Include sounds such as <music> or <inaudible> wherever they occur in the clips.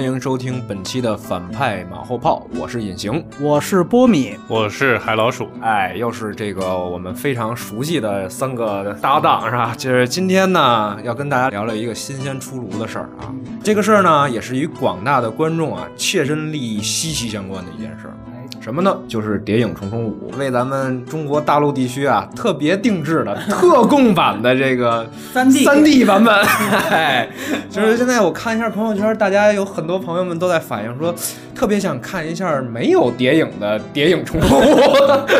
欢迎收听本期的反派马后炮，我是隐形，我是波米，我是海老鼠。哎，又是这个我们非常熟悉的三个搭档，是吧？就是今天呢，要跟大家聊聊一个新鲜出炉的事儿啊。这个事儿呢，也是与广大的观众啊切身利益息息相关的一件事儿。什么呢？就是《谍影重重五》为咱们中国大陆地区啊特别定制的 <laughs> 特供版的这个三 D 三 D 版本。<laughs> 哎，就是现在我看一下朋友圈，大家有很多朋友们都在反映说，特别想看一下没有谍影的《谍影重重五》。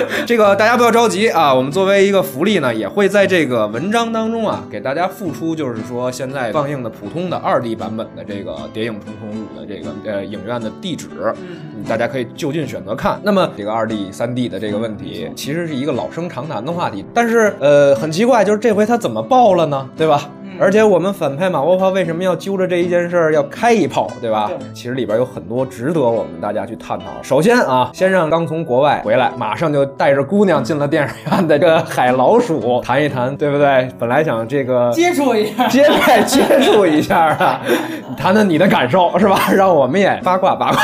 <laughs> 这个大家不要着急啊，我们作为一个福利呢，也会在这个文章当中啊给大家附出，就是说现在放映的普通的二 D 版本的这个《谍影重重五》的这个呃影院的地址，嗯，大家可以就近选择看。那么这个二 D、三 D 的这个问题，其实是一个老生常谈的话题，但是呃很奇怪，就是这回他怎么爆了呢？对吧？而且我们反派马后炮为什么要揪着这一件事儿要开一炮，对吧？其实里边有很多值得我们大家去探讨。首先啊，先让刚从国外回来，马上就带着姑娘进了电影院的这个海老鼠谈一谈，对不对？本来想这个接触一下，接待接触一下啊，谈谈你的感受是吧？让我们也八卦八卦。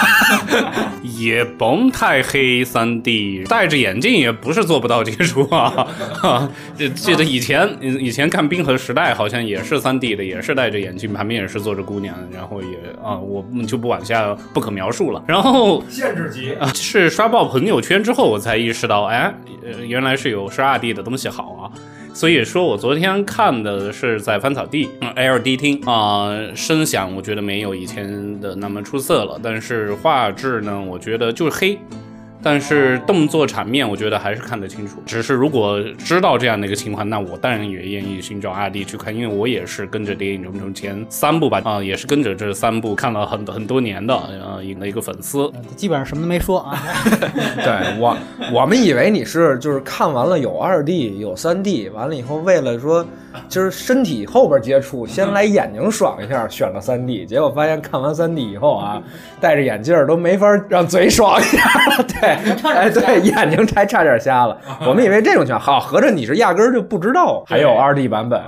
<laughs> 也甭太黑三 D，戴着眼镜也不是做不到接触啊。<laughs> 这记得以前以前看《冰河时代》好像也是三 D 的，也是戴着眼镜，旁边也是坐着姑娘，然后也啊，我们就不往下不可描述了。然后限制级啊，是刷爆朋友圈之后，我才意识到，哎，呃，原来是有是二 D 的东西好啊。所以说我昨天看的是在翻草地嗯，LD 厅啊，声响我觉得没有以前的那么出色了，但是画质呢，我觉得就是黑。但是动作场面，我觉得还是看得清楚。只是如果知道这样的一个情况，那我当然也愿意寻找二弟去看，因为我也是跟着《谍影重重》前三部吧，啊，也是跟着这三部看了很很多年的，呃，一个一个粉丝。基本上什么都没说啊。<laughs> 对我，我们以为你是就是看完了有二 D 有三 D，完了以后为了说就是身体后边接触，先来眼睛爽一下，选了三 D，结果发现看完三 D 以后啊，<laughs> 戴着眼镜都没法让嘴爽一下，对。<laughs> 哎，对，眼睛差差点瞎了。<laughs> 我们以为这种情况好，合着你是压根儿就不知道还有二 D 版本。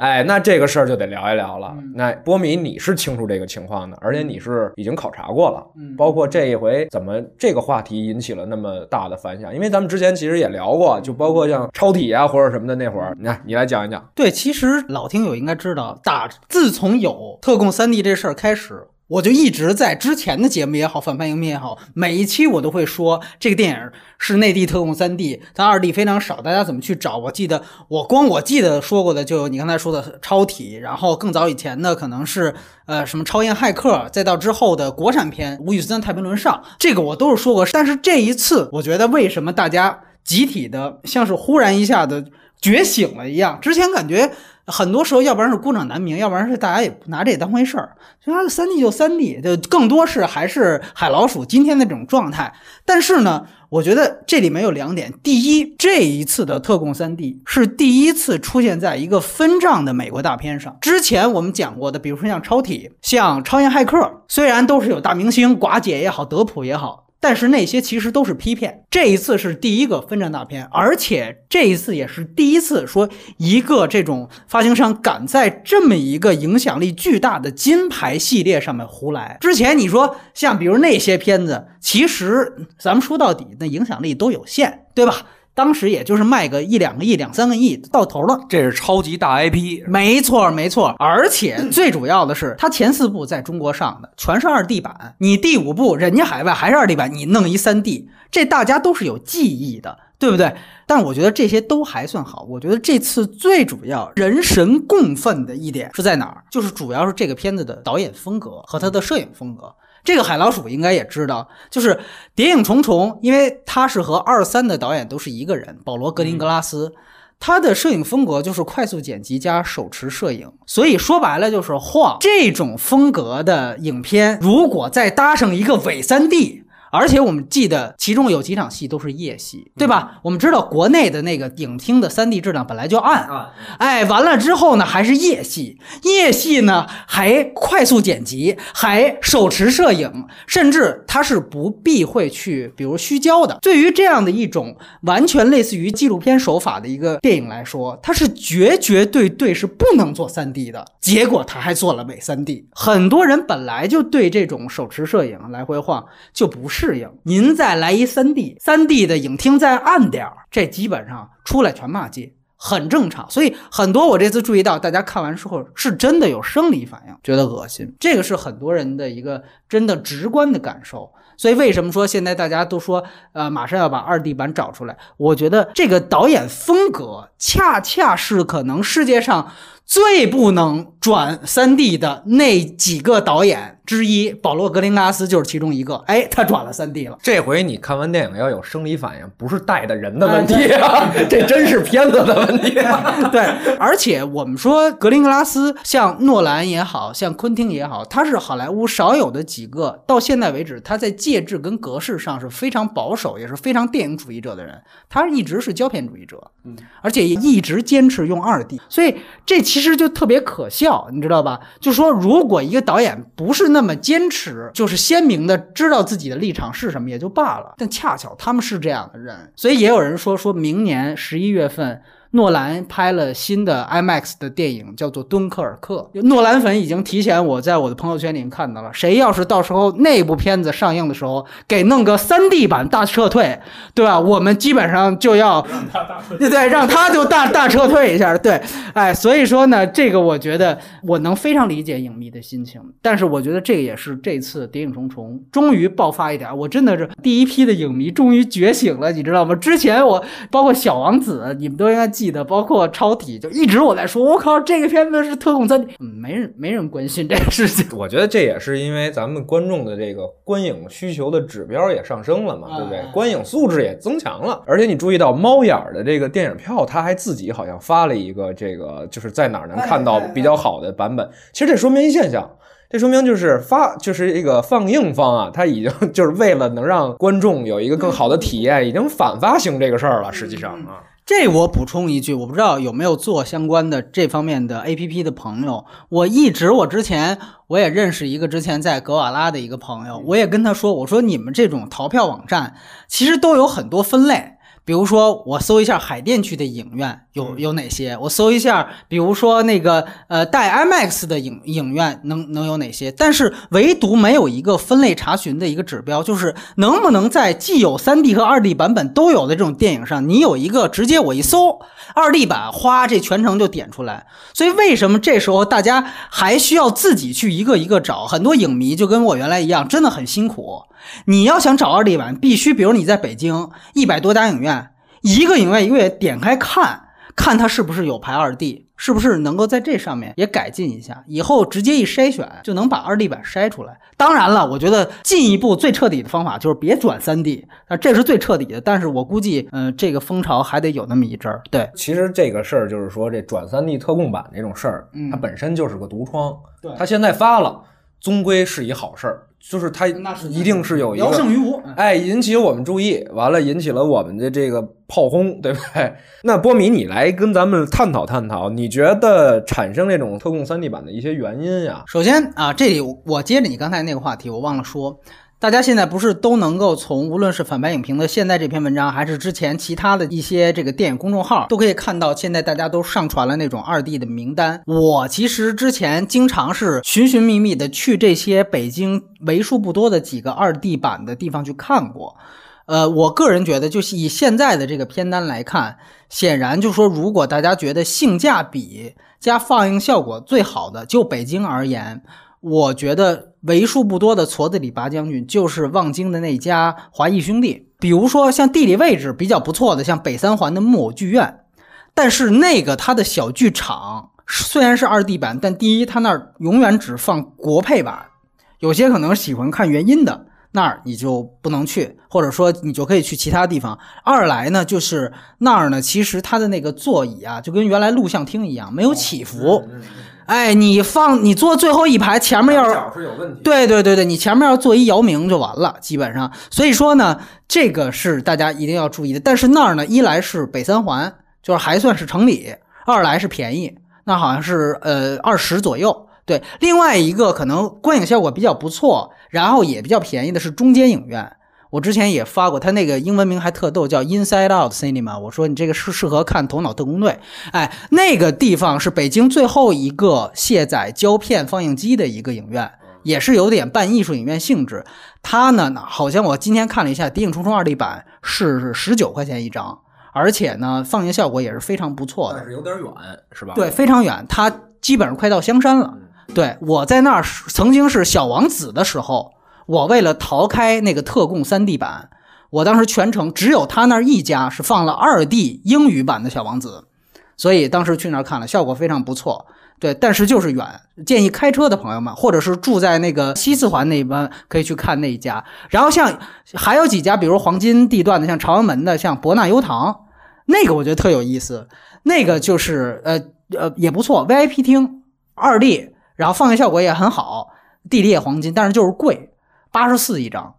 哎，那这个事儿就得聊一聊了。那波米，你是清楚这个情况的，而且你是已经考察过了。包括这一回怎么这个话题引起了那么大的反响？因为咱们之前其实也聊过，就包括像超体啊或者什么的那会儿，你看你来讲一讲。对，其实老听友应该知道，打自从有特供三 D 这事儿开始。我就一直在之前的节目也好，反派影片也好，每一期我都会说这个电影是内地特供三 D，它二 D 非常少，大家怎么去找？我记得我光我记得说过的就你刚才说的超体，然后更早以前的可能是呃什么超验骇客，再到之后的国产片《吴宇森太平轮上》，这个我都是说过。但是这一次，我觉得为什么大家集体的像是忽然一下子觉醒了一样？之前感觉。很多时候，要不然是孤掌难鸣，要不然是大家也不拿这当回事儿。就它三 D 就三 D，就更多是还是海老鼠今天的这种状态。但是呢，我觉得这里面有两点：第一，这一次的特供三 D 是第一次出现在一个分账的美国大片上。之前我们讲过的，比如说像超体、像超验骇客，虽然都是有大明星，寡姐也好，德普也好。但是那些其实都是批片，这一次是第一个分账大片，而且这一次也是第一次说一个这种发行商敢在这么一个影响力巨大的金牌系列上面胡来。之前你说像比如那些片子，其实咱们说到底那影响力都有限，对吧？当时也就是卖个一两个亿、两三个亿到头了，这是超级大 IP，没错没错。而且最主要的是，它前四部在中国上的全是二 D 版，你第五部人家海外还是二 D 版，你弄一三 D，这大家都是有记忆的，对不对？但是我觉得这些都还算好。我觉得这次最主要人神共愤的一点是在哪儿？就是主要是这个片子的导演风格和他的摄影风格。这个海老鼠应该也知道，就是《谍影重重》，因为他是和二三的导演都是一个人，保罗·格林格拉斯，他的摄影风格就是快速剪辑加手持摄影，所以说白了就是晃。这种风格的影片，如果再搭上一个伪三 D，而且我们记得其中有几场戏都是夜戏，对吧？我们知道国内的那个影厅的 3D 质量本来就暗，啊，哎，完了之后呢，还是夜戏，夜戏呢还快速剪辑，还手持摄影，甚至它是不避讳去，比如虚焦的。对于这样的一种完全类似于纪录片手法的一个电影来说，它是绝绝对对是不能做 3D 的。结果他还做了伪 3D，很多人本来就对这种手持摄影来回晃就不适应，您再来一 3D，3D 的影厅再暗点儿，这基本上出来全骂街。很正常，所以很多我这次注意到，大家看完之后是真的有生理反应，觉得恶心，这个是很多人的一个真的直观的感受。所以为什么说现在大家都说，呃，马上要把二 D 版找出来？我觉得这个导演风格恰恰是可能世界上最不能转三 D 的那几个导演之一，保罗·格林纳斯就是其中一个。哎，他转了三 D 了。这回你看完电影要有生理反应，不是带的人的问题啊，<laughs> <laughs> 这真是片子的问题啊。<laughs> 对，而且我们说格林格拉斯，像诺兰也好像昆汀也好，他是好莱坞少有的几个，到现在为止，他在介质跟格式上是非常保守，也是非常电影主义者的人。他一直是胶片主义者，嗯，而且一直坚持用二 D，所以这其实就特别可笑，你知道吧？就说如果一个导演不是那么坚持，就是鲜明的知道自己的立场是什么也就罢了，但恰巧他们是这样的人，所以也有人说，说明年十一月份。诺兰拍了新的 IMAX 的电影，叫做《敦刻尔克》。诺兰粉已经提前我在我的朋友圈里面看到了。谁要是到时候那部片子上映的时候给弄个 3D 版大撤退，对吧？我们基本上就要对对，让他就大大撤退一下。对，哎，所以说呢，这个我觉得我能非常理解影迷的心情，但是我觉得这个也是这次《谍影重重》终于爆发一点。我真的是第一批的影迷终于觉醒了，你知道吗？之前我包括小王子，你们都应该记得，包括超体，就一直我在说，我靠，这个片子是特供三 D，嗯，没人没人关心这个事情。<laughs> 我觉得这也是因为咱们观众的这个观影需求的指标也上升了嘛，对不对哎？观影素质也增强了，而且你注意到猫眼儿的这个电影票，他还自己好像发了一个这个，就是在哪儿能看到比较好的版本。其实这说明一现象。这说明就是发，就是这个放映方啊，他已经 <laughs> 就是为了能让观众有一个更好的体验，已经反发行这个事儿了。实际上啊，这我补充一句，我不知道有没有做相关的这方面的 A P P 的朋友。我一直我之前我也认识一个之前在格瓦拉的一个朋友，我也跟他说，我说你们这种淘票网站其实都有很多分类。比如说，我搜一下海淀区的影院有有哪些？我搜一下，比如说那个呃带 IMAX 的影影院能能有哪些？但是唯独没有一个分类查询的一个指标，就是能不能在既有 3D 和 2D 版本都有的这种电影上，你有一个直接我一搜 2D 版，哗，这全程就点出来。所以为什么这时候大家还需要自己去一个一个找？很多影迷就跟我原来一样，真的很辛苦。你要想找二 D 版，必须比如你在北京一百多家影院，一个影院一个月点开看，看它是不是有排二 D，是不是能够在这上面也改进一下，以后直接一筛选就能把二 D 版筛出来。当然了，我觉得进一步最彻底的方法就是别转三 D，那，这是最彻底的。但是我估计，嗯、这个风潮还得有那么一阵儿。对，其实这个事儿就是说，这转三 D 特供版这种事儿，它本身就是个毒疮。对它现在发了，终归是一好事儿，就是它那是一定是有一聊胜个。于无。哎，引起我们注意，完了引起了我们的这个炮轰，对不对？那波米，你来跟咱们探讨探讨，你觉得产生这种特供三 D 版的一些原因呀？首先啊，这里我接着你刚才那个话题，我忘了说，大家现在不是都能够从无论是反白影评的现在这篇文章，还是之前其他的一些这个电影公众号，都可以看到，现在大家都上传了那种二 D 的名单。我其实之前经常是寻寻觅觅的去这些北京为数不多的几个二 D 版的地方去看过。呃，我个人觉得，就是以现在的这个片单来看，显然就说，如果大家觉得性价比加放映效果最好的，就北京而言，我觉得为数不多的矬子里拔将军就是望京的那家华谊兄弟。比如说像地理位置比较不错的，像北三环的木偶剧院，但是那个它的小剧场虽然是二 D 版，但第一，它那儿永远只放国配版，有些可能喜欢看原音的。那儿你就不能去，或者说你就可以去其他地方。二来呢，就是那儿呢，其实它的那个座椅啊，就跟原来录像厅一样，没有起伏。哎，你放你坐最后一排，前面要是是有问题。对对对对，你前面要坐一姚明就完了，基本上。所以说呢，这个是大家一定要注意的。但是那儿呢，一来是北三环，就是还算是城里；二来是便宜，那好像是呃二十左右。对，另外一个可能观影效果比较不错，然后也比较便宜的是中间影院。我之前也发过，他那个英文名还特逗，叫 Inside Out Cinema。我说你这个适适合看《头脑特工队》。哎，那个地方是北京最后一个卸载胶片放映机的一个影院，也是有点半艺术影院性质。它呢，好像我今天看了一下，《谍影重重》二 D 版是十九块钱一张，而且呢，放映效果也是非常不错的但。是有点远，是吧？对，非常远，它基本上快到香山了。对我在那儿曾经是小王子的时候，我为了逃开那个特供 3D 版，我当时全程只有他那儿一家是放了 2D 英语版的小王子，所以当时去那儿看了，效果非常不错。对，但是就是远，建议开车的朋友们，或者是住在那个西四环那边，可以去看那一家。然后像还有几家，比如黄金地段的，像朝阳门的，像博纳优堂，那个我觉得特有意思。那个就是呃呃也不错，VIP 厅二 D，然后放映效果也很好，地理也黄金，但是就是贵，八十四一张。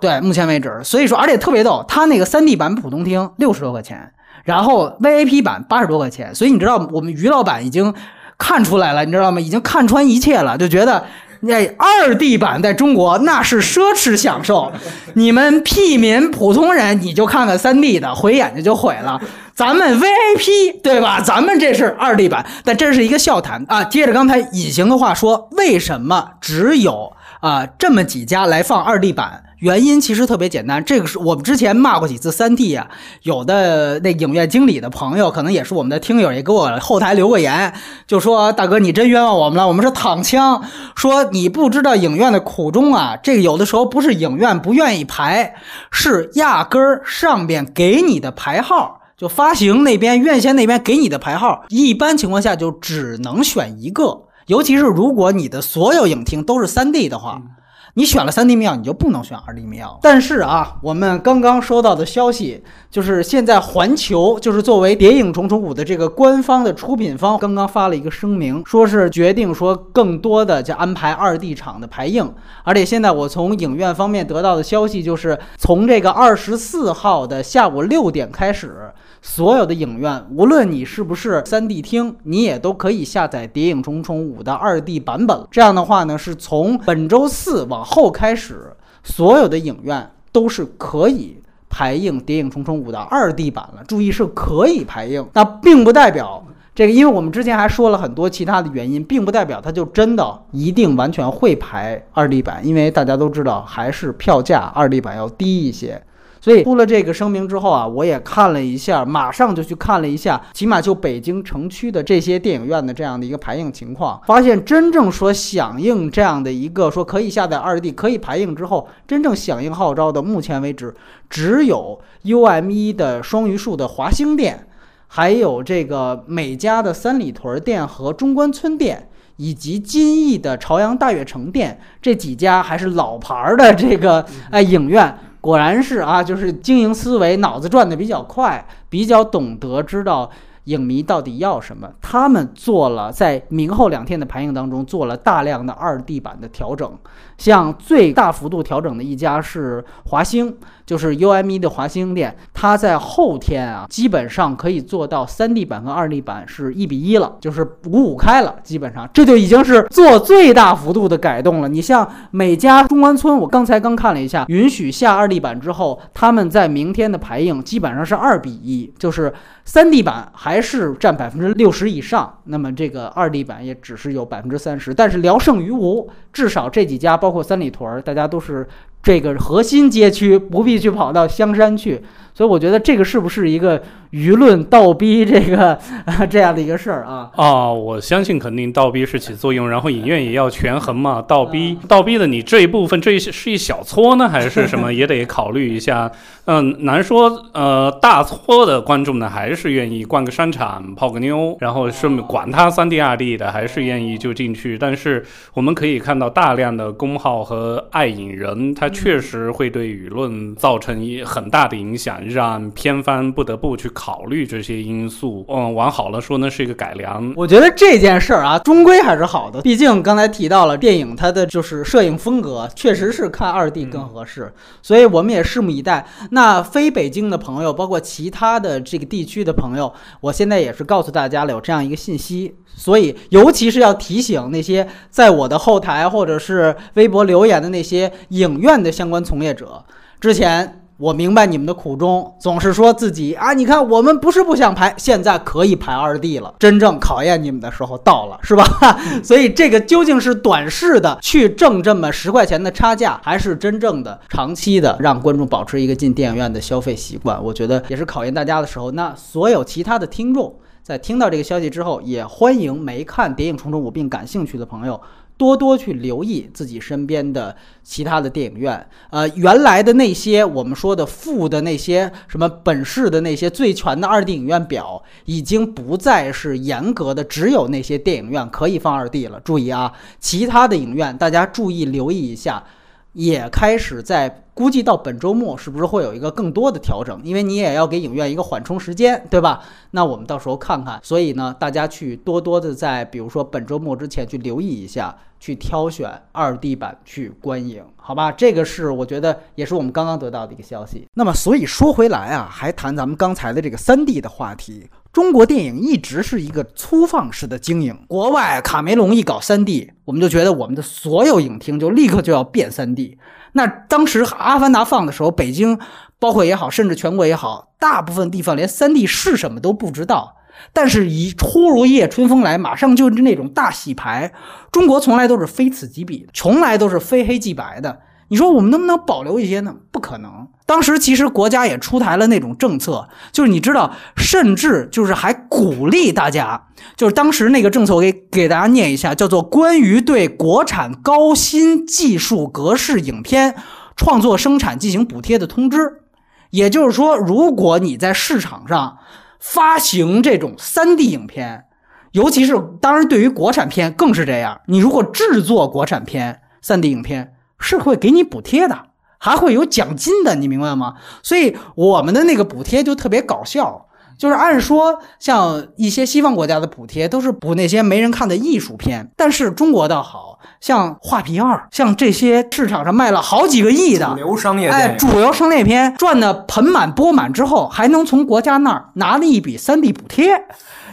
对，目前为止，所以说而且特别逗，它那个3 D 版普通厅六十多块钱，然后 VIP 版八十多块钱，所以你知道我们于老板已经看出来了，你知道吗？已经看穿一切了，就觉得。那二 D 版在中国那是奢侈享受，你们屁民普通人你就看看三 D 的，毁眼睛就毁了。咱们 VIP 对吧？咱们这是二 D 版，但这是一个笑谈啊。接着刚才隐形的话说，为什么只有啊这么几家来放二 D 版？原因其实特别简单，这个是我们之前骂过几次三 D 啊，有的那影院经理的朋友，可能也是我们的听友，也给我后台留过言，就说大哥你真冤枉我们了，我们是躺枪，说你不知道影院的苦衷啊，这个有的时候不是影院不愿意排，是压根儿上边给你的排号。就发行那边院线那边给你的排号，一般情况下就只能选一个，尤其是如果你的所有影厅都是 3D 的话，你选了 3D 票，你就不能选 2D 票。但是啊，我们刚刚收到的消息就是，现在环球就是作为《谍影重重五》的这个官方的出品方，刚刚发了一个声明，说是决定说更多的就安排 2D 场的排映，而且现在我从影院方面得到的消息就是，从这个二十四号的下午六点开始。所有的影院，无论你是不是 3D 厅，你也都可以下载《谍影重重五》的 2D 版本。这样的话呢，是从本周四往后开始，所有的影院都是可以排映《谍影重重五》的 2D 版了。注意是可以排映，那并不代表这个，因为我们之前还说了很多其他的原因，并不代表它就真的一定完全会排 2D 版，因为大家都知道，还是票价 2D 版要低一些。所以出了这个声明之后啊，我也看了一下，马上就去看了一下，起码就北京城区的这些电影院的这样的一个排映情况，发现真正说响应这样的一个说可以下载二 D 可以排映之后，真正响应号召的，目前为止只有 UME 的双榆树的华星店，还有这个美家的三里屯店和中关村店。以及金逸的朝阳大悦城店这几家还是老牌儿的这个哎影院，果然是啊，就是经营思维脑子转的比较快，比较懂得知道影迷到底要什么。他们做了在明后两天的排映当中做了大量的二 D 版的调整，像最大幅度调整的一家是华星，就是 UME 的华星店，它在后天啊基本上可以做到三 D 版和二 D 版是一比一了，就是五五开了，基本上这就已经是做最大幅度的改动了。你像美家中关村，我刚才刚看了一下，允许下二 D 版之后，他们在明天的排映基本上是二比一，就是三 D 版还是占百分之六十以上，那么这个二 D 版也只是有百分之三十，但是聊胜于无，至少这几家包括三里屯，大家都是这个核心街区，不必去跑到香山去。所以我觉得这个是不是一个舆论倒逼这个、啊、<laughs> 这样的一个事儿啊？啊，我相信肯定倒逼是起作用，然后影院也要权衡嘛。倒逼倒逼的你这一部分，这一是一小撮呢，还是什么，也得考虑一下。嗯，难说。呃，大撮的观众呢，还是愿意逛个商场、泡个妞，然后顺便管他三 D、二 D 的，还是愿意就进去。但是我们可以看到大量的公号和爱影人，他确实会对舆论造成一很大的影响，让片方不得不去考虑这些因素。嗯，往好了说呢，是一个改良。我觉得这件事儿啊，终归还是好的。毕竟刚才提到了电影，它的就是摄影风格确实是看二 D 更合适，所以我们也拭目以待。那非北京的朋友，包括其他的这个地区的朋友，我现在也是告诉大家了有这样一个信息，所以尤其是要提醒那些在我的后台或者是微博留言的那些影院的相关从业者，之前。我明白你们的苦衷，总是说自己啊，你看我们不是不想排，现在可以排二 D 了，真正考验你们的时候到了，是吧？<laughs> 所以这个究竟是短视的去挣这么十块钱的差价，还是真正的长期的让观众保持一个进电影院的消费习惯？我觉得也是考验大家的时候。那所有其他的听众在听到这个消息之后，也欢迎没看《谍影重重五》并感兴趣的朋友。多多去留意自己身边的其他的电影院，呃，原来的那些我们说的负的那些什么本市的那些最全的二 D 影院表，已经不再是严格的只有那些电影院可以放二 D 了。注意啊，其他的影院大家注意留意一下，也开始在。估计到本周末是不是会有一个更多的调整？因为你也要给影院一个缓冲时间，对吧？那我们到时候看看。所以呢，大家去多多的在比如说本周末之前去留意一下，去挑选二 D 版去观影，好吧？这个是我觉得也是我们刚刚得到的一个消息。那么，所以说回来啊，还谈咱们刚才的这个三 D 的话题。中国电影一直是一个粗放式的经营，国外卡梅隆一搞三 D，我们就觉得我们的所有影厅就立刻就要变三 D。那当时《阿凡达》放的时候，北京包括也好，甚至全国也好，大部分地方连三 D 是什么都不知道。但是，以突如一夜春风来，马上就是那种大洗牌。中国从来都是非此即彼，从来都是非黑即白的。你说我们能不能保留一些呢？不可能。当时其实国家也出台了那种政策，就是你知道，甚至就是还鼓励大家，就是当时那个政策，我给给大家念一下，叫做《关于对国产高新技术格式影片创作生产进行补贴的通知》。也就是说，如果你在市场上发行这种 3D 影片，尤其是当然对于国产片更是这样，你如果制作国产片 3D 影片，是会给你补贴的。还会有奖金的，你明白吗？所以我们的那个补贴就特别搞笑，就是按说像一些西方国家的补贴都是补那些没人看的艺术片，但是中国倒好像《画皮二》，像这些市场上卖了好几个亿的主流商业哎，主流商业片赚的盆满钵满之后，还能从国家那儿拿了一笔三 D 补贴。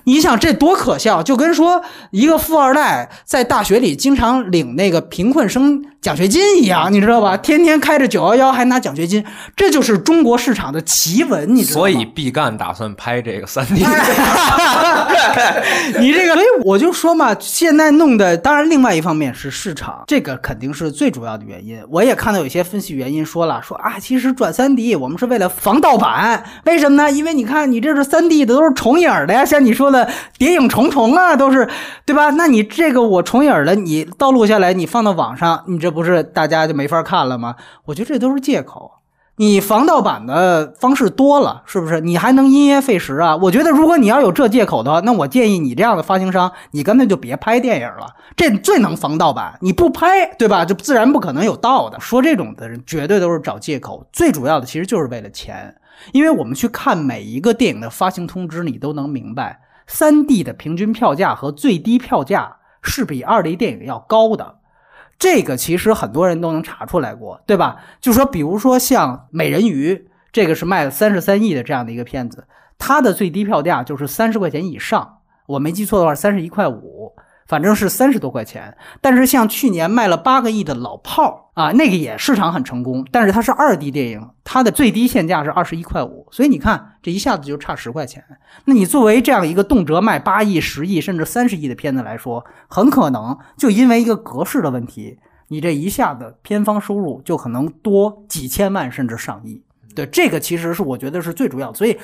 你想这多可笑，就跟说一个富二代在大学里经常领那个贫困生奖学金一样，你知道吧？天天开着九幺幺还拿奖学金，这就是中国市场的奇闻，你知道吗？所以毕赣打算拍这个三 D。<laughs> 你这个，所以我就说嘛，现在弄的，当然另外一方面是市场，这个肯定是最主要的原因。我也看到有些分析原因说了，说啊，其实转三 D 我们是为了防盗版，为什么呢？因为你看你这是三 D 的都是重影的呀，像你说的。谍影重重啊，都是对吧？那你这个我重影了，你盗录下来，你放到网上，你这不是大家就没法看了吗？我觉得这都是借口。你防盗版的方式多了，是不是？你还能因噎废食啊？我觉得如果你要有这借口的话，那我建议你这样的发行商，你干脆就别拍电影了。这最能防盗版，你不拍，对吧？就自然不可能有盗的。说这种的人绝对都是找借口，最主要的其实就是为了钱。因为我们去看每一个电影的发行通知，你都能明白。三 D 的平均票价和最低票价是比二 D 电影要高的，这个其实很多人都能查出来过，对吧？就说比如说像《美人鱼》，这个是卖了三十三亿的这样的一个片子，它的最低票价就是三十块钱以上，我没记错的话，三十一块五。反正是三十多块钱，但是像去年卖了八个亿的老炮儿啊，那个也市场很成功，但是它是二 D 电影，它的最低限价是二十一块五，所以你看这一下子就差十块钱。那你作为这样一个动辄卖八亿、十亿甚至三十亿的片子来说，很可能就因为一个格式的问题，你这一下子片方收入就可能多几千万甚至上亿。对，这个其实是我觉得是最主要，所以。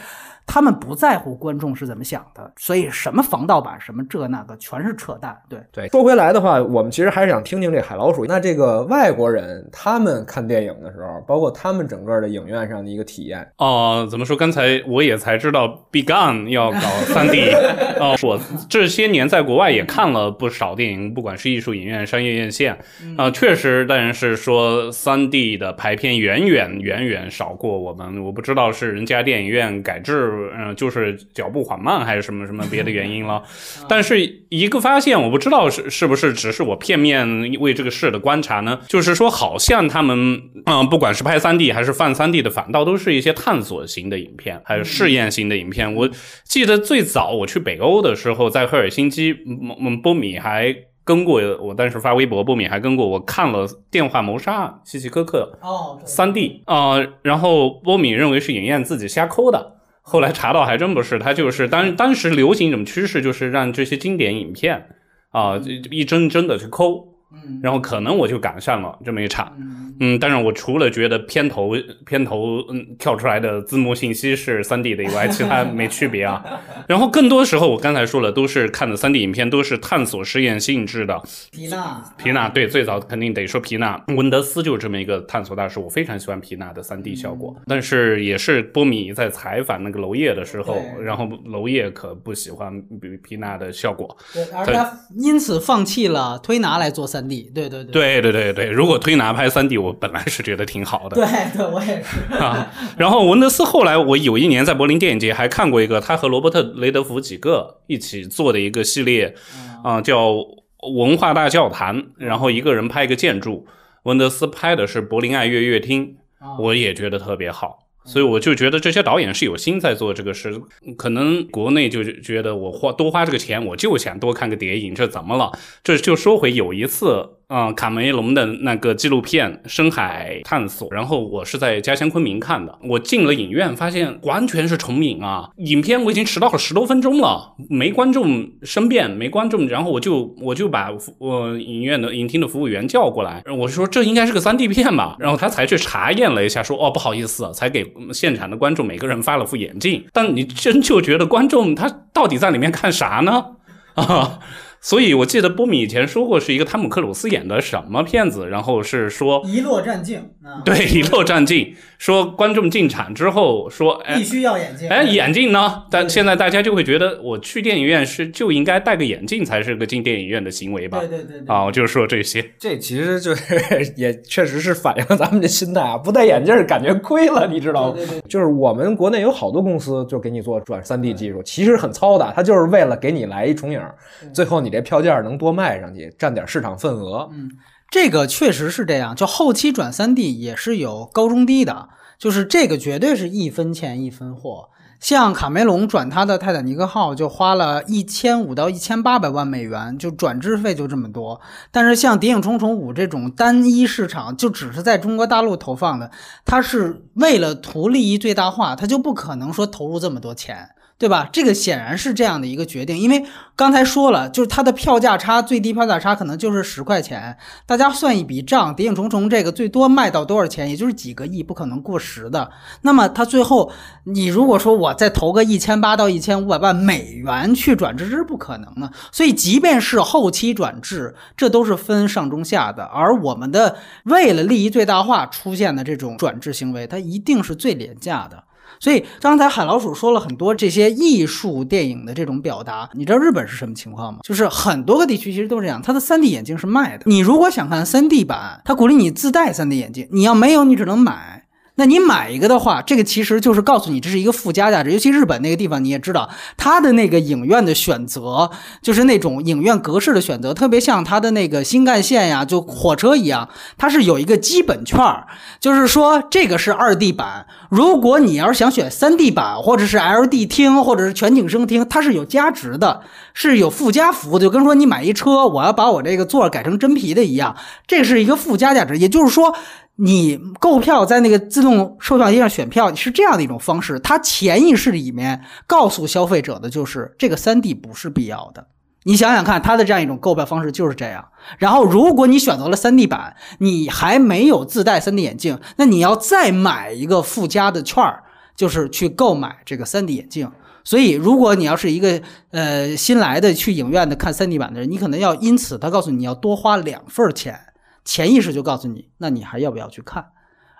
他们不在乎观众是怎么想的，所以什么防盗版什么这那个全是扯淡。对，对，说回来的话，我们其实还是想听听这海老鼠。那这个外国人他们看电影的时候，包括他们整个的影院上的一个体验，哦、怎么说？刚才我也才知道 Begun 要搞 3D 哦、我这些年在国外也看了不少电影，不管是艺术影院、商业院线啊、确实，但是说 3D 的排片远远远远少过我们。我不知道是人家电影院改制，嗯、就是脚步缓慢，还是什么什么别的原因了。<laughs> 但是一个发现，我不知道是是不是只是我片面为这个事的观察呢？就是说，好像他们，嗯、不管是拍三 D 还是放三 D 的，反倒都是一些探索型的影片，还有试验型的影片。我记得最早我去北欧的时候，在赫尔辛基，嗯嗯，波米还。跟过我，当时发微博，波米还跟过我看了《电话谋杀案》希奇柯克哦，三 D 啊、呃然后波米认为是影院自己瞎抠的，后来查到还真不是，他就是当当时流行一种趋势，就是让这些经典影片啊、一帧一帧的去抠，嗯然后可能我就赶上了这么一场。嗯嗯，当然我除了觉得片头片头嗯跳出来的字幕信息是3 D 的以外，其他没区别啊。<laughs> 然后更多时候我刚才说了，都是看的3 D 影片，都是探索实验性质的。皮娜，皮娜对，最早肯定得说皮娜，温德斯就是这么一个探索大师，我非常喜欢皮娜的3 D 效果。但是也是波米在采访那个娄烨的时候，然后娄烨可不喜欢皮皮娜的效果。对，而他因此放弃了推拿来做三 D，对对对。对对对对，如果推拿拍三 D，我本来是觉得挺好的。对对，我也是。啊，然后文德斯后来，我有一年在柏林电影节还看过一个他和罗伯特·雷德福几个一起做的一个系列，啊、叫文化大教堂，然后一个人拍一个建筑，文德斯拍的是柏林爱乐乐厅，啊我也觉得特别好。所以我就觉得这些导演是有心在做这个事，可能国内就觉得我花多花这个钱，我就想多看个谍影，这怎么了？这就说回有一次，嗯、卡梅隆的那个纪录片《深海探索》，然后我是在家乡昆明看的，我进了影院，发现完全是重影啊！影片我已经迟到了十多分钟了，没观众申辩，没观众，然后我就我就把我影院的影厅的服务员叫过来，我说这应该是个三 D 片吧，然后他才去查验了一下，说哦不好意思，才给现场的观众每个人发了副眼镜，但你真就觉得观众他到底在里面看啥呢？啊。<laughs> 所以我记得波米以前说过是一个汤姆克鲁斯演的什么片子，然后是说一落战境啊，对一落战境，说观众进场之后说哎必须要眼镜。哎眼镜呢？但现在大家就会觉得我去电影院是就应该戴个眼镜才是个进电影院的行为吧对？对对对。啊，我就说这些。这其实就是也确实是反映了咱们的心态啊，不戴眼镜感觉亏了，你知道吗？对对对就是我们国内有好多公司就给你做转三 D 技术，其实很糙的，它就是为了给你来一重影，最后你这票价能多卖上去，占点市场份额。嗯这个确实是这样，就后期转三 D 也是有高中低的，就是这个绝对是一分钱一分货。像卡梅隆转他的泰坦尼克号就花了一千五到一千八百万美元，就转制费就这么多。但是像《谍影重重五》这种单一市场，就只是在中国大陆投放的，它是为了图利益最大化，它就不可能说投入这么多钱。对吧？这个显然是这样的一个决定，因为刚才说了，就是它的票价差，最低票价差可能就是十块钱。大家算一笔账，《谍影重重》这个最多卖到多少钱？也就是几个亿，不可能过十的。那么它最后，你如果说我再投个一千八到一千五百万美元去转制，这是不可能的。所以，即便是后期转制，这都是分上中下的。而我们的为了利益最大化出现的这种转制行为，它一定是最廉价的。所以刚才海老鼠说了很多这些艺术电影的这种表达，你知道日本是什么情况吗？就是很多个地区其实都是这样，它的 3D 眼镜是卖的。你如果想看 3D 版，它鼓励你自带 3D 眼镜，你要没有你只能买。那你买一个的话，这个其实就是告诉你这是一个附加价值。尤其日本那个地方，你也知道，它的那个影院的选择，就是那种影院格式的选择，特别像它的那个新干线呀，就火车一样，它是有一个基本券，就是说这个是二 D 版，如果你要是想选三 D 版，或者是 LD 厅，或者是全景声厅，它是有加值的，是有附加服务，就跟说你买一车，我要把我这个座改成真皮的一样，这是一个附加价值。也就是说，你购票在那个自动售票机上选票是这样的一种方式，它潜意识里面告诉消费者的就是这个三 D 不是必要的。你想想看，它的这样一种购票方式就是这样。然后，如果你选择了 3D 版，你还没有自带 3D 眼镜，那你要再买一个附加的券儿，就是去购买这个 3D 眼镜。所以，如果你要是一个呃新来的去影院的看 3D 版的人，你可能要因此他告诉你要多花两份钱，潜意识就告诉你，那你还要不要去看？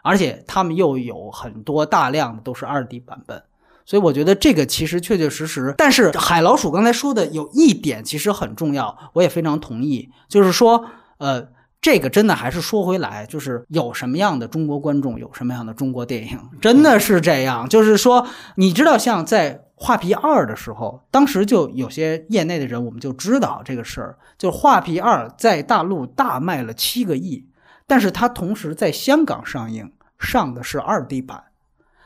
而且他们又有很多大量的都是二 D 版本，所以我觉得这个其实确确实实。但是海老鼠刚才说的有一点其实很重要，我也非常同意，就是说，呃。这个真的还是说回来，就是有什么样的中国观众，有什么样的中国电影，真的是这样。就是说，你知道，像在《画皮二》的时候，当时就有些业内的人，我们就知道这个事儿，就《画皮二》在大陆大卖了七个亿，但是它同时在香港上映，上的是二 D 版，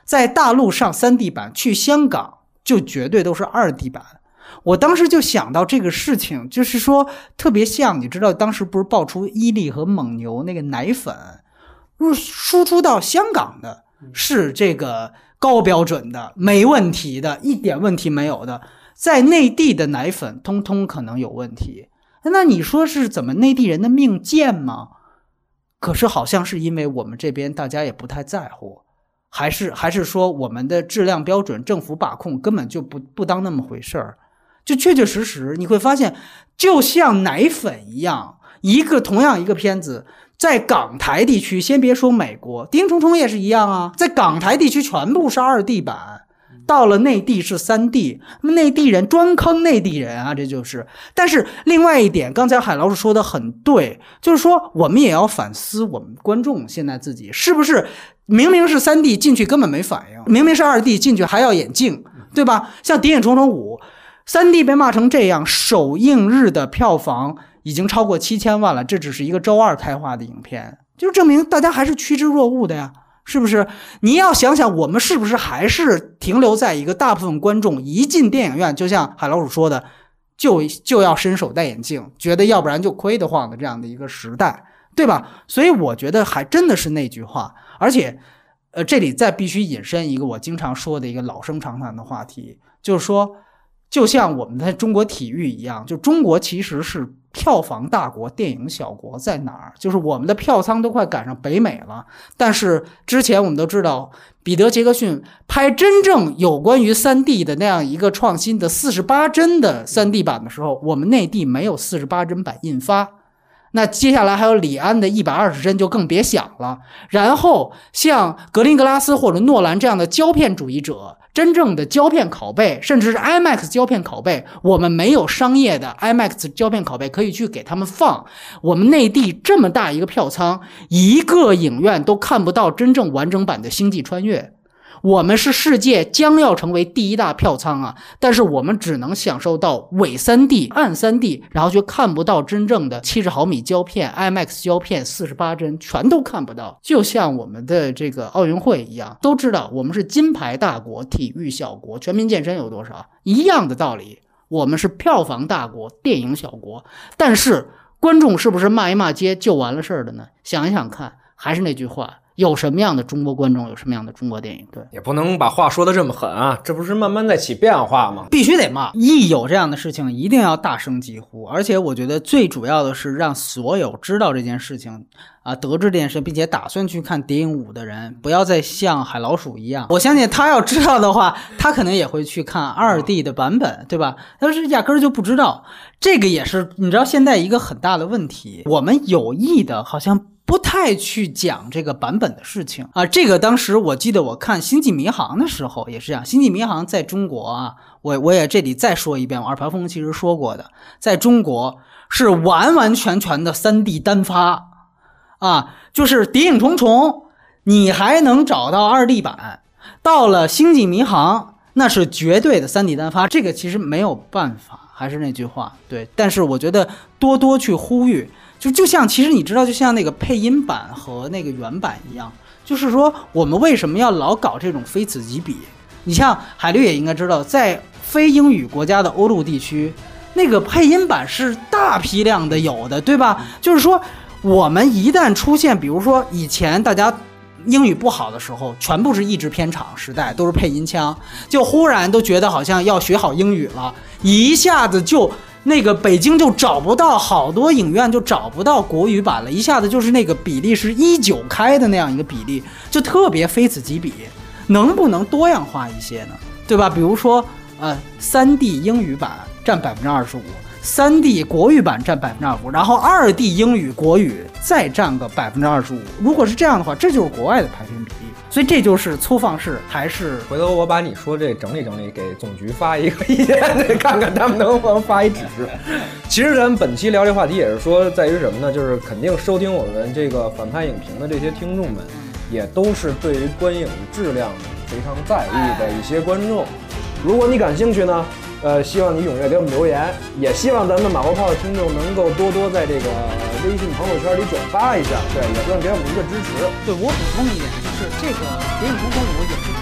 在大陆上三 D 版，去香港就绝对都是二 D 版。我当时就想到这个事情，就是说特别像，你知道当时不是爆出伊利和蒙牛那个奶粉，入输出到香港的是这个高标准的、没问题的、一点问题没有的，在内地的奶粉通通可能有问题。那你说是怎么内地人的命贱吗？可是好像是因为我们这边大家也不太在乎，还是还是说我们的质量标准政府把控根本就不不当那么回事儿。就确确实实，你会发现，就像奶粉一样，一个同样一个片子，在港台地区，先别说美国，《谍影重重》也是一样啊，在港台地区全部是二 D 版，到了内地是三 D，内地人专坑内地人啊，这就是。但是另外一点，刚才海老师说的很对，就是说我们也要反思，我们观众现在自己是不是明明是三 D 进去根本没反应，明明是二 D 进去还要眼镜，对吧？像《谍影重重五》。三 D 被骂成这样，首映日的票房已经超过七千万了。这只是一个周二开画的影片，就证明大家还是趋之若鹜的呀，是不是？你要想想，我们是不是还是停留在一个大部分观众一进电影院，就像海老鼠说的，就就要伸手戴眼镜，觉得要不然就亏得慌的这样的一个时代，对吧？所以我觉得还真的是那句话，而且，呃，这里再必须引申一个我经常说的一个老生常谈的话题，就是说。就像我们在中国体育一样，就中国其实是票房大国，电影小国在哪儿？就是我们的票仓都快赶上北美了。但是之前我们都知道，彼得·杰克逊拍真正有关于三 D 的那样一个创新的四十八帧的三 D 版的时候，我们内地没有四十八帧版印发。那接下来还有李安的一百二十帧就更别想了。然后像格林格拉斯或者诺兰这样的胶片主义者。真正的胶片拷贝，甚至是 IMAX 胶片拷贝，我们没有商业的 IMAX 胶片拷贝可以去给他们放。我们内地这么大一个票仓，一个影院都看不到真正完整版的《星际穿越》。我们是世界将要成为第一大票仓啊，但是我们只能享受到伪三 D、暗三 D，然后却看不到真正的七十毫米胶片、IMAX 胶片、四十八帧，全都看不到。就像我们的这个奥运会一样，都知道我们是金牌大国、体育小国，全民健身有多少？一样的道理，我们是票房大国、电影小国，但是观众是不是骂一骂街就完了事儿的呢？想一想看，还是那句话。有什么样的中国观众，有什么样的中国电影？对，也不能把话说的这么狠啊！这不是慢慢在起变化吗？必须得骂，一有这样的事情，一定要大声疾呼。而且我觉得最主要的是让所有知道这件事情啊，得知这件事，并且打算去看《谍影五》的人，不要再像海老鼠一样。我相信他要知道的话，他可能也会去看二 D 的版本，对吧？但是压根儿就不知道，这个也是你知道现在一个很大的问题。我们有意的，好像。不太去讲这个版本的事情。啊，这个当时我记得我看《星际迷航》的时候也是这样，《星际迷航》在中国啊，我我也这里再说一遍，我二排风其实说过的，在中国是完完全全的三 D 单发。啊，就是《谍影重重》，你还能找到二 D 版，到了《星际迷航》那是绝对的三 D 单发，这个其实没有办法，还是那句话，对，但是我觉得多多去呼吁。就就像，其实你知道，就像那个配音版和那个原版一样，就是说，我们为什么要老搞这种非此即彼？你像海绿也应该知道，在非英语国家的欧陆地区，那个配音版是大批量的有的，对吧？就是说，我们一旦出现，比如说以前大家英语不好的时候，全部是译制片厂时代，都是配音腔，就忽然都觉得好像要学好英语了，一下子就。那个北京就找不到好多影院，就找不到国语版了，一下子就是那个比例是一九开的那样一个比例，就特别非此即彼。能不能多样化一些呢？对吧？比如说，呃，三 D 英语版占百分之二十五，三 D 国语版占百分之二十五，然后二 D 英语国语再占个百分之二十五。如果是这样的话，这就是国外的排片。所以这就是粗放式还是回头我把你说这整理整理，给总局发一个意见，看看他们能不能发一指示。<laughs> 其实咱们本期聊这话题也是说，在于什么呢？就是肯定收听我们这个反派影评的这些听众们，也都是对于观影质量非常在意的一些观众。如果你感兴趣呢，呃，希望你踊跃给我们留言，也希望咱们马后炮的听众能够多多在这个微信朋友圈里转发一下，对，也算给我们一个支持。对我补充一点，就是这个《谍影重重我》也是